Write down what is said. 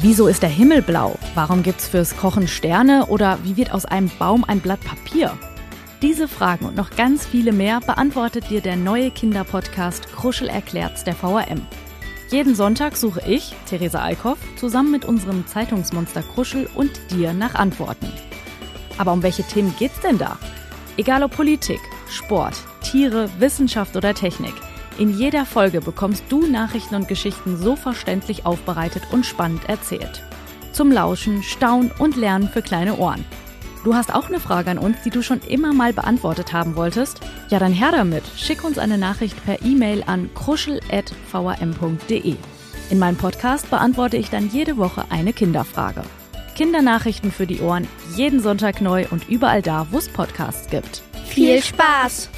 Wieso ist der Himmel blau? Warum gibt's fürs Kochen Sterne? Oder wie wird aus einem Baum ein Blatt Papier? Diese Fragen und noch ganz viele mehr beantwortet dir der neue Kinderpodcast Kruschel erklärt's der VRM. Jeden Sonntag suche ich, Theresa Eickhoff, zusammen mit unserem Zeitungsmonster Kruschel und dir nach Antworten. Aber um welche Themen geht's denn da? Egal ob Politik, Sport, Tiere, Wissenschaft oder Technik. In jeder Folge bekommst du Nachrichten und Geschichten so verständlich aufbereitet und spannend erzählt. Zum Lauschen, Staunen und Lernen für kleine Ohren. Du hast auch eine Frage an uns, die du schon immer mal beantwortet haben wolltest? Ja, dann her damit. Schick uns eine Nachricht per E-Mail an kruschel.vrm.de. In meinem Podcast beantworte ich dann jede Woche eine Kinderfrage. Kindernachrichten für die Ohren, jeden Sonntag neu und überall da, wo es Podcasts gibt. Viel Spaß!